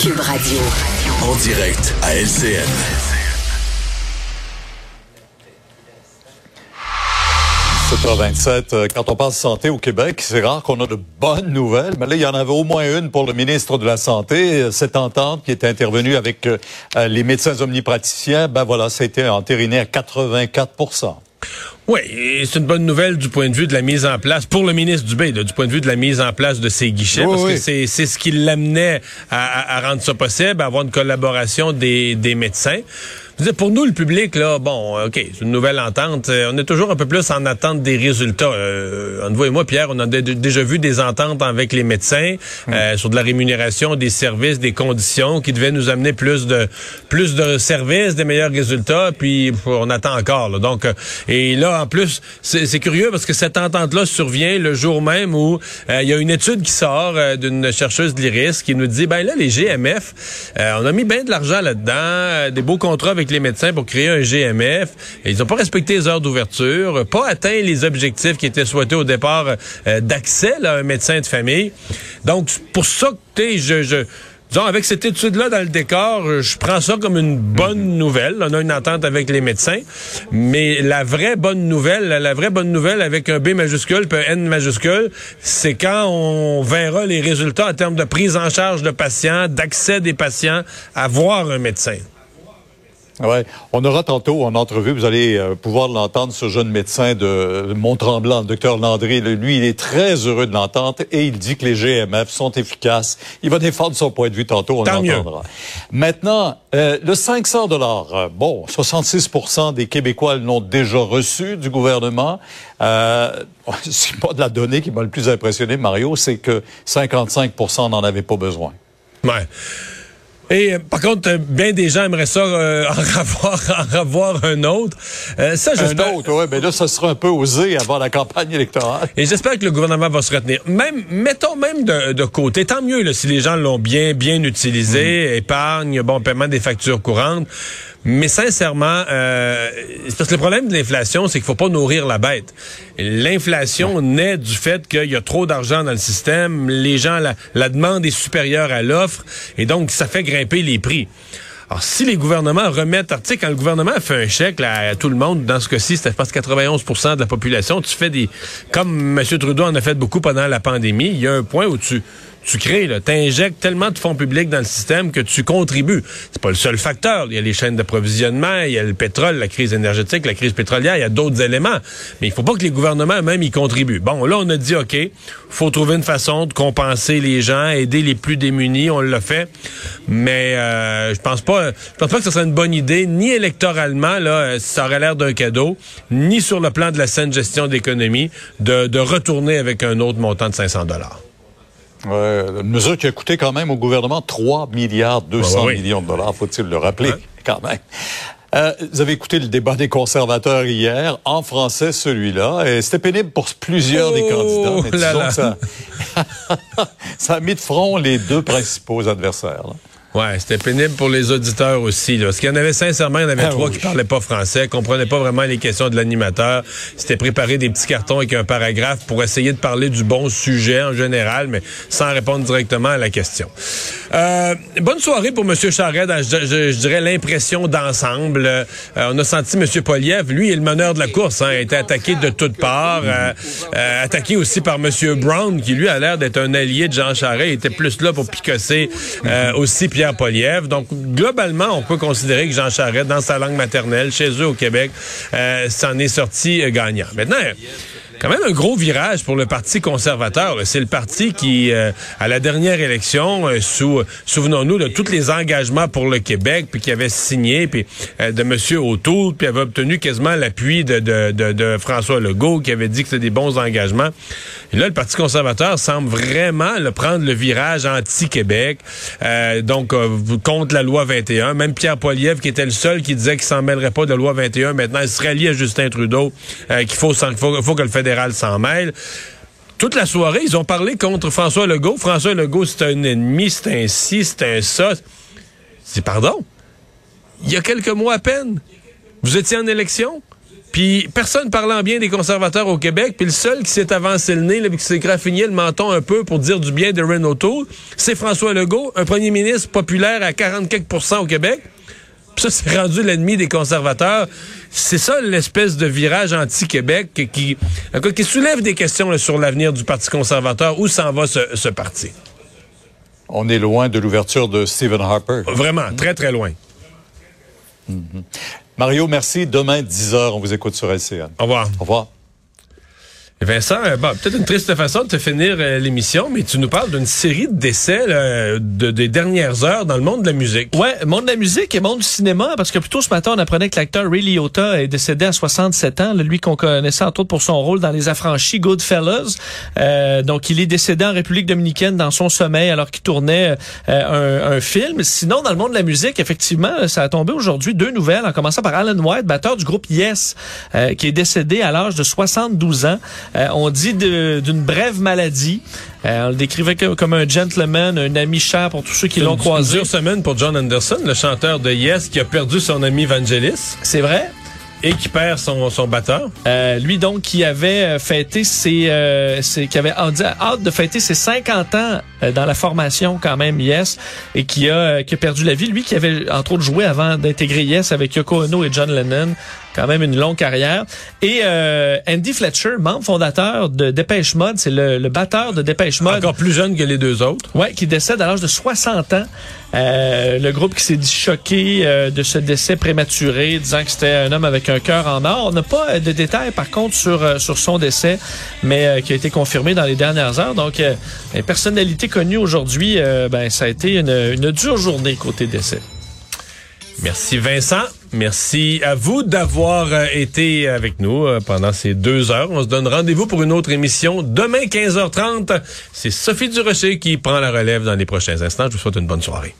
Cube Radio. En direct à LCN. h quand on parle santé au Québec, c'est rare qu'on a de bonnes nouvelles, mais là, il y en avait au moins une pour le ministre de la Santé. Cette entente qui est intervenue avec euh, les médecins omnipraticiens, ben voilà, ça a été entériné à 84 oui, c'est une bonne nouvelle du point de vue de la mise en place, pour le ministre Dubé, du point de vue de la mise en place de ces guichets, parce que c'est ce qui l'amenait à, à, rendre ça possible, à avoir une collaboration des, des médecins pour nous, le public, là, bon, OK, c'est une nouvelle entente. Euh, on est toujours un peu plus en attente des résultats. Euh, entre vous et moi, Pierre, on a déjà vu des ententes avec les médecins hmm. euh, sur de la rémunération, des services, des conditions qui devaient nous amener plus de plus de services, des meilleurs résultats. Puis on attend encore. Là. Donc, euh, et là, en plus, c'est curieux parce que cette entente-là survient le jour même où il y a une étude qui sort d'une chercheuse de l'IRIS qui nous dit, ben là, les GMF, on a mis bien de l'argent là-dedans, des beaux contrats avec les médecins pour créer un GMF. Et ils n'ont pas respecté les heures d'ouverture, pas atteint les objectifs qui étaient souhaités au départ euh, d'accès à un médecin de famille. Donc, pour ça que je, je Disons, avec cette étude-là dans le décor, je prends ça comme une bonne nouvelle. On a une entente avec les médecins. Mais la vraie bonne nouvelle, la vraie bonne nouvelle avec un B majuscule puis un N majuscule, c'est quand on verra les résultats en termes de prise en charge de patients, d'accès des patients à voir un médecin. Ouais. On aura tantôt en entrevue, vous allez euh, pouvoir l'entendre, ce jeune médecin de Mont-Tremblant, le docteur Landry. Lui, il est très heureux de l'entente et il dit que les GMF sont efficaces. Il va défendre son point de vue tantôt, on l'entendra. Maintenant, euh, le 500 dollars, euh, bon, 66% des Québécois l'ont déjà reçu du gouvernement. Euh, c'est pas de la donnée qui m'a le plus impressionné, Mario, c'est que 55% n'en avaient pas besoin. Ouais. Et euh, par contre, euh, bien des gens aimeraient ça euh, en, revoir, en revoir un autre. ça, un autre, oui. Mais là, ça sera un peu osé avant la campagne électorale. Et j'espère que le gouvernement va se retenir. Même, mettons même de, côté. Tant mieux là, si les gens l'ont bien, bien utilisé, mhm. épargne, bon, paiement des factures courantes. Mais sincèrement, euh, parce que le problème de l'inflation, c'est qu'il faut pas nourrir la bête. L'inflation naît du fait qu'il y a trop d'argent dans le système, les gens, la, la demande est supérieure à l'offre, et donc ça fait grimper les prix. Alors, si les gouvernements remettent, tu sais, quand le gouvernement fait un chèque à tout le monde, dans ce cas-ci, c'était pas 91 de la population, tu fais des... Comme M. Trudeau en a fait beaucoup pendant la pandémie, il y a un point où tu tu crées, tu injectes tellement de fonds publics dans le système que tu contribues. C'est pas le seul facteur. Il y a les chaînes d'approvisionnement, il y a le pétrole, la crise énergétique, la crise pétrolière, il y a d'autres éléments. Mais il faut pas que les gouvernements eux-mêmes y contribuent. Bon, là, on a dit, OK, faut trouver une façon de compenser les gens, aider les plus démunis, on l'a fait. Mais euh, je pense pas je pense pas que ce serait une bonne idée, ni électoralement, là, ça aurait l'air d'un cadeau, ni sur le plan de la saine gestion d'économie, de, de retourner avec un autre montant de 500 dollars. Une mesure qui a coûté quand même au gouvernement 3 milliards 200 millions de dollars, faut-il le rappeler, quand même. Euh, vous avez écouté le débat des conservateurs hier, en français celui-là, et c'était pénible pour plusieurs des candidats, mais disons ça, ça a mis de front les deux principaux adversaires. Là. Ouais, c'était pénible pour les auditeurs aussi. Là. Parce qu'il y en avait sincèrement, il y en avait ah trois qui parlaient pas français, comprenaient pas vraiment les questions de l'animateur. C'était préparé des petits cartons avec un paragraphe pour essayer de parler du bon sujet en général, mais sans répondre directement à la question. Euh, bonne soirée pour M. Charret, je, dirais l'impression d'ensemble. Euh, on a senti M. Poliev, lui, est le meneur de la course, hein, a été attaqué de toutes parts, euh, euh, attaqué aussi par M. Brown, qui lui a l'air d'être un allié de Jean Charret, il était plus là pour picosser aussi Donc, globalement, on peut considérer que Jean Charest, dans sa langue maternelle, chez eux au Québec, euh, s'en est sorti euh, gagnant. Maintenant, quand même un gros virage pour le Parti conservateur. C'est le parti qui, euh, à la dernière élection, euh, sous, souvenons-nous de tous les engagements pour le Québec, puis qui avait signé, puis euh, de M. O'Toole, puis avait obtenu quasiment l'appui de, de, de, François Legault, qui avait dit que c'était des bons engagements. Et là, le Parti conservateur semble vraiment le prendre le virage anti-Québec, donc contre la loi 21. Même Pierre Poilievre, qui était le seul qui disait qu'il s'en mêlerait pas de la loi 21, maintenant il se rallie à Justin Trudeau, qu'il faut, faut, faut que le fédéral Toute la soirée, ils ont parlé contre François Legault. François Legault, c'est un ennemi, c'est un ci, c'est un ça. C'est pardon? Il y a quelques mois à peine, vous étiez en élection. Puis personne parlant bien des conservateurs au Québec, puis le seul qui s'est avancé le nez, là, qui s'est graffiné le menton un peu pour dire du bien de Renault c'est François Legault, un premier ministre populaire à 40 quelques au Québec. Ça, c'est rendu l'ennemi des conservateurs. C'est ça l'espèce de virage anti-Québec qui, qui, soulève des questions sur l'avenir du Parti conservateur. Où s'en va ce, ce parti? On est loin de l'ouverture de Stephen Harper. Vraiment, très, très loin. Mm-hmm. Mario, merci. Demain, 10h, on vous écoute sur LCN. Au revoir. Au revoir. Vincent, euh, peut-être une triste façon de te finir euh, l'émission, mais tu nous parles d'une série de décès de, des dernières heures dans le monde de la musique. Ouais, monde de la musique et monde du cinéma, parce que plutôt ce matin, on apprenait que l'acteur Ray Liotta est décédé à 67 ans, lui qu'on connaissait entre autres pour son rôle dans Les Affranchis, Goodfellas. Euh, donc, il est décédé en République dominicaine dans son sommeil alors qu'il tournait euh, un, un, film. Sinon, dans le monde de la musique, effectivement, ça a tombé aujourd'hui deux nouvelles, en commençant par Alan White, batteur du groupe Yes, qui est décédé à l'âge de 72 ans. Euh, on dit d'une brève maladie. Euh, on le décrivait comme un gentleman, un ami cher pour tous ceux qui l'ont croisé. Une dure semaine pour John Anderson, le chanteur de Yes, qui a perdu son ami Vangelis. C'est vrai. Et qui perd son, son batteur. Euh, lui donc qui avait fêté ses, euh, ses qui avait hâte de fêter ses 50 ans dans la formation quand même Yes et qui a qui a perdu la vie. Lui qui avait entre autres joué avant d'intégrer Yes avec Yoko Ono et John Lennon quand même une longue carrière. Et euh, Andy Fletcher, membre fondateur de Dépêche Mode, c'est le, le, batteur de Dépêche Mode. Encore plus jeune que les deux autres. Ouais, qui décède à l'âge de 60 ans. Euh, le groupe qui s'est dit choqué euh, de ce décès prématuré, disant que c'était un homme avec un cœur en or. On n'a pas euh, de détails par contre sur euh, sur son décès, mais qui a été confirmé dans les dernières heures. Donc, une personnalité connue aujourd'hui, ben ça a été une, une dure journée côté décès. Merci Vincent. Merci à vous d'avoir euh, été avec nous euh, pendant ces deux heures. On se donne rendez-vous pour une autre émission demain 15h30. C'est Sophie Durocher qui prend la relève dans les prochains instants. Je vous souhaite une bonne soirée.